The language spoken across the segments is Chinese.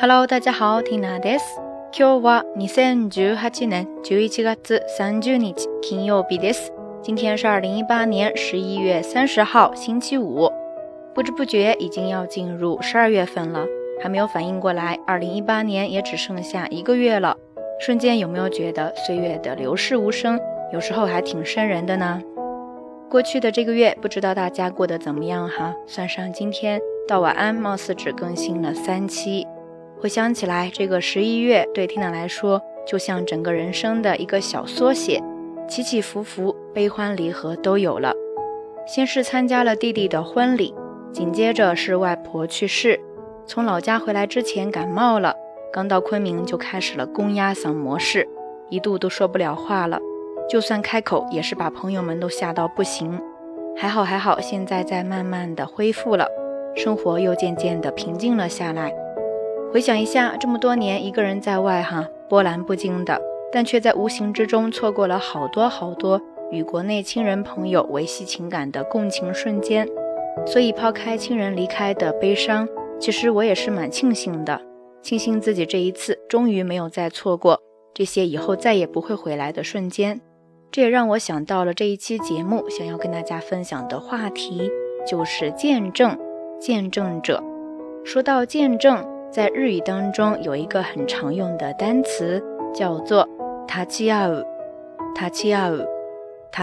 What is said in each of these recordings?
Hello，大家好，Tina です。今日は二千十八年十一月三十日金曜日です。今天是二零一八年十一月三十号星期五。不知不觉已经要进入十二月份了，还没有反应过来，二零一八年也只剩下一个月了。瞬间有没有觉得岁月的流逝无声，有时候还挺瘆人的呢？过去的这个月不知道大家过得怎么样哈？算上今天到晚安，貌似只更新了三期。回想起来，这个十一月对天奶来说，就像整个人生的一个小缩写，起起伏伏、悲欢离合都有了。先是参加了弟弟的婚礼，紧接着是外婆去世。从老家回来之前感冒了，刚到昆明就开始了“公鸭嗓”模式，一度都说不了话了。就算开口，也是把朋友们都吓到不行。还好还好，现在在慢慢的恢复了，生活又渐渐的平静了下来。回想一下，这么多年一个人在外哈，波澜不惊的，但却在无形之中错过了好多好多与国内亲人朋友维系情感的共情瞬间。所以抛开亲人离开的悲伤，其实我也是蛮庆幸的，庆幸自己这一次终于没有再错过这些以后再也不会回来的瞬间。这也让我想到了这一期节目想要跟大家分享的话题，就是见证、见证者。说到见证。在日语当中有一个很常用的单词，叫做タチアオ、タチア c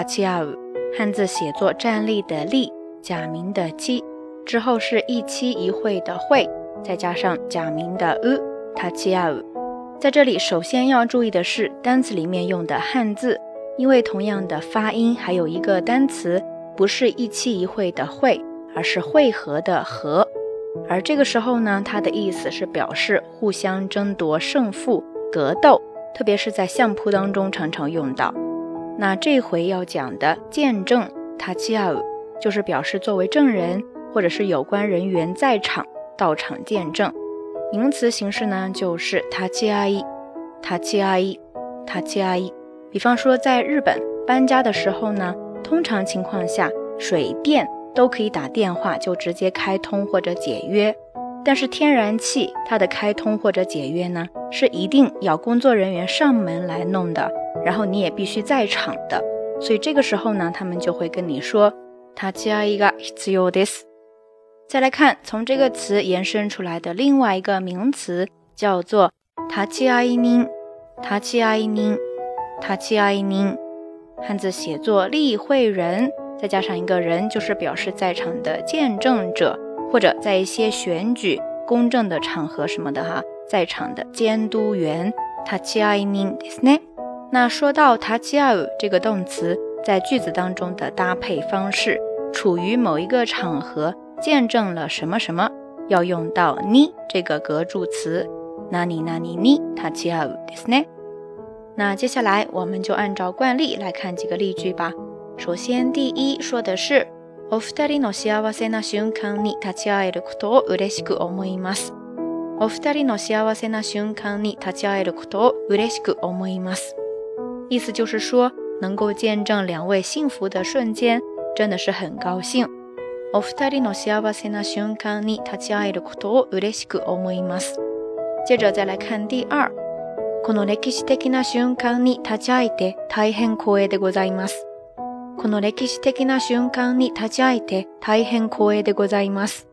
h チアオ，汉字写作站立的立，假名的七，之后是一期一会的会，再加上假名的 c h チアオ。在这里，首先要注意的是单词里面用的汉字，因为同样的发音还有一个单词，不是一期一会的会，而是汇合的合。而这个时候呢，它的意思是表示互相争夺胜负、格斗，特别是在相扑当中常常用到。那这回要讲的“见证”他气阿，就是表示作为证人或者是有关人员在场、到场见证。名词形式呢，就是他切阿一、他切阿一、他切阿一。比方说，在日本搬家的时候呢，通常情况下水电。都可以打电话就直接开通或者解约，但是天然气它的开通或者解约呢，是一定要工作人员上门来弄的，然后你也必须在场的。所以这个时候呢，他们就会跟你说。一个再来看，从这个词延伸出来的另外一个名词叫做。汉字写作立会人。再加上一个人，就是表示在场的见证者，或者在一些选举公正的场合什么的哈，在场的监督员。那说到“他切阿乌”这个动词在句子当中的搭配方式，处于某一个场合见证了什么什么，要用到“呢”这个格助词。那接下来我们就按照惯例来看几个例句吧。首先第一说的是、お二人の幸せな瞬間に立ち会えることを嬉しく思います。お二人の幸せな瞬間に立ち会えることを嬉しく思います。意思就是说，能够见证两位幸福的瞬间，真的是很高兴。お二人の幸せな瞬間に立ち会えることを嬉しく思います。接着再来看第二，この歴史的な瞬間に立ち会えて大変光栄でございます。この歴史的な瞬間に立ち会えて大変光栄でございます。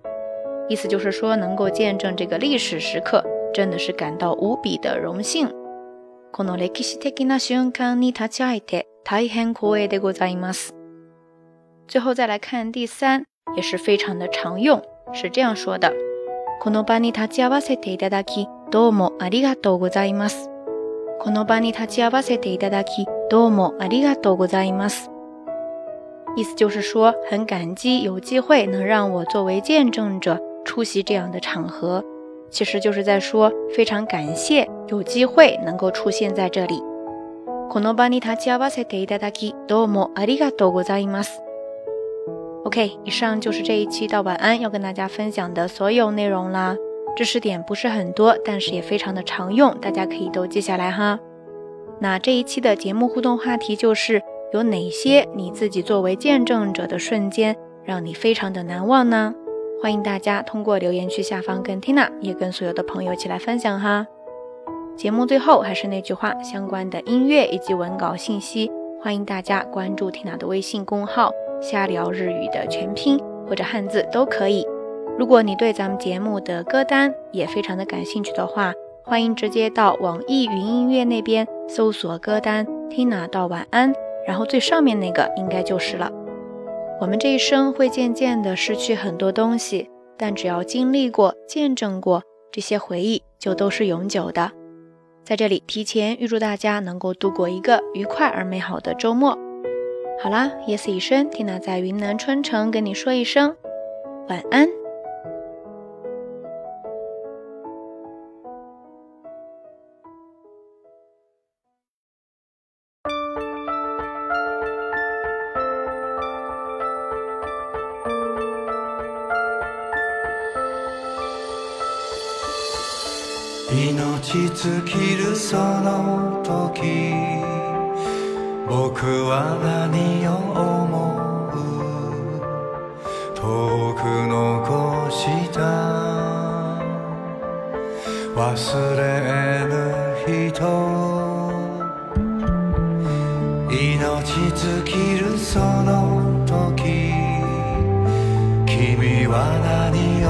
意思就是说，能够见证这个历史时刻，真的是感到无比的荣幸。この歴史的な瞬間に立ち会えて大変光栄でございます。最后再来看第三，也是非常的常用，是这样说的：この場に立ち会わせていただき、どうもありがとうございます。この場に立ち会わせていただき、どうもありがとうございます。意思就是说，很感激有机会能让我作为见证者出席这样的场合，其实就是在说非常感谢有机会能够出现在这里。OK，以上就是这一期的晚安要跟大家分享的所有内容啦。知识点不是很多，但是也非常的常用，大家可以都记下来哈。那这一期的节目互动话题就是。有哪些你自己作为见证者的瞬间，让你非常的难忘呢？欢迎大家通过留言区下方跟 Tina 也跟所有的朋友一起来分享哈。节目最后还是那句话，相关的音乐以及文稿信息，欢迎大家关注 Tina 的微信公号“瞎聊日语”的全拼或者汉字都可以。如果你对咱们节目的歌单也非常的感兴趣的话，欢迎直接到网易云音乐那边搜索歌单。Tina 到晚安。然后最上面那个应该就是了。我们这一生会渐渐的失去很多东西，但只要经历过、见证过，这些回忆就都是永久的。在这里提前预祝大家能够度过一个愉快而美好的周末。好啦，夜色已深，缇娜在云南春城跟你说一声晚安。命尽きるその時僕は何を思う遠く残した忘れぬ人命尽きるその時君は何を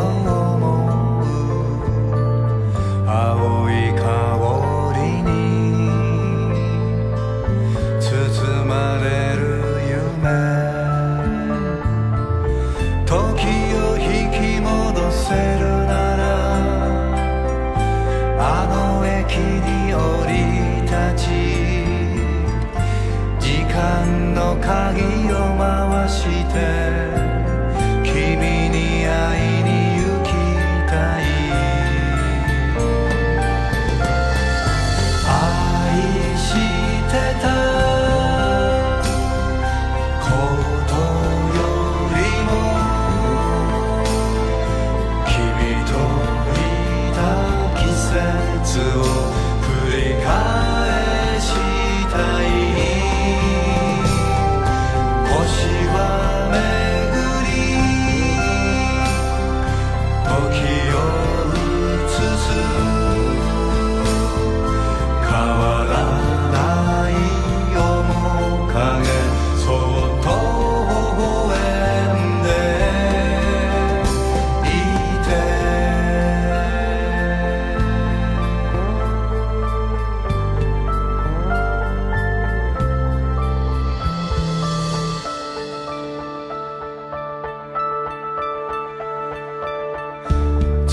た季節を振り返る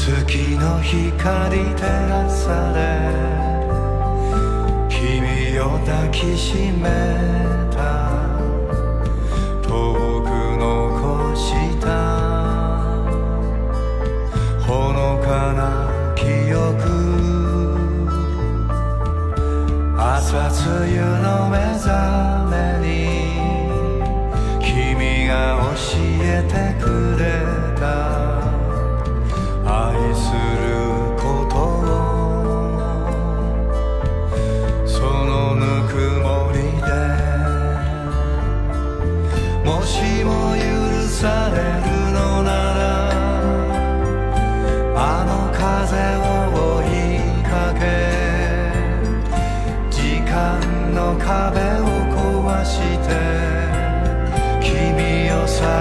月の光照らされ君を抱きしめた遠く残したほのかな記憶朝露の目覚めに君が教え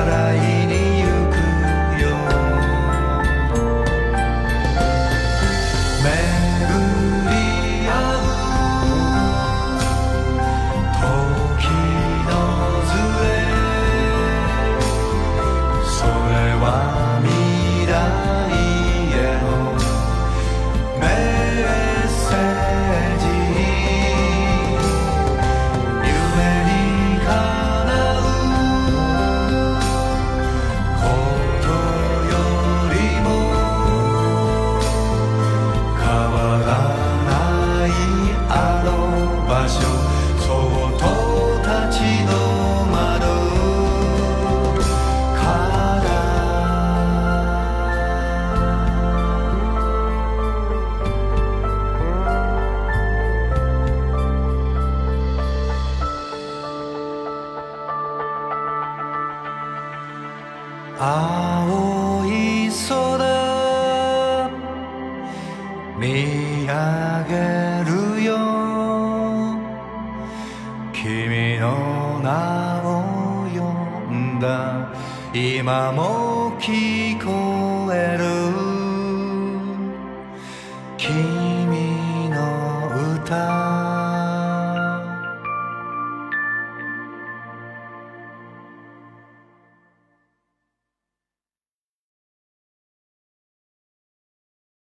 para 青い空見上げるよ君の名を呼んだ今も聞こえる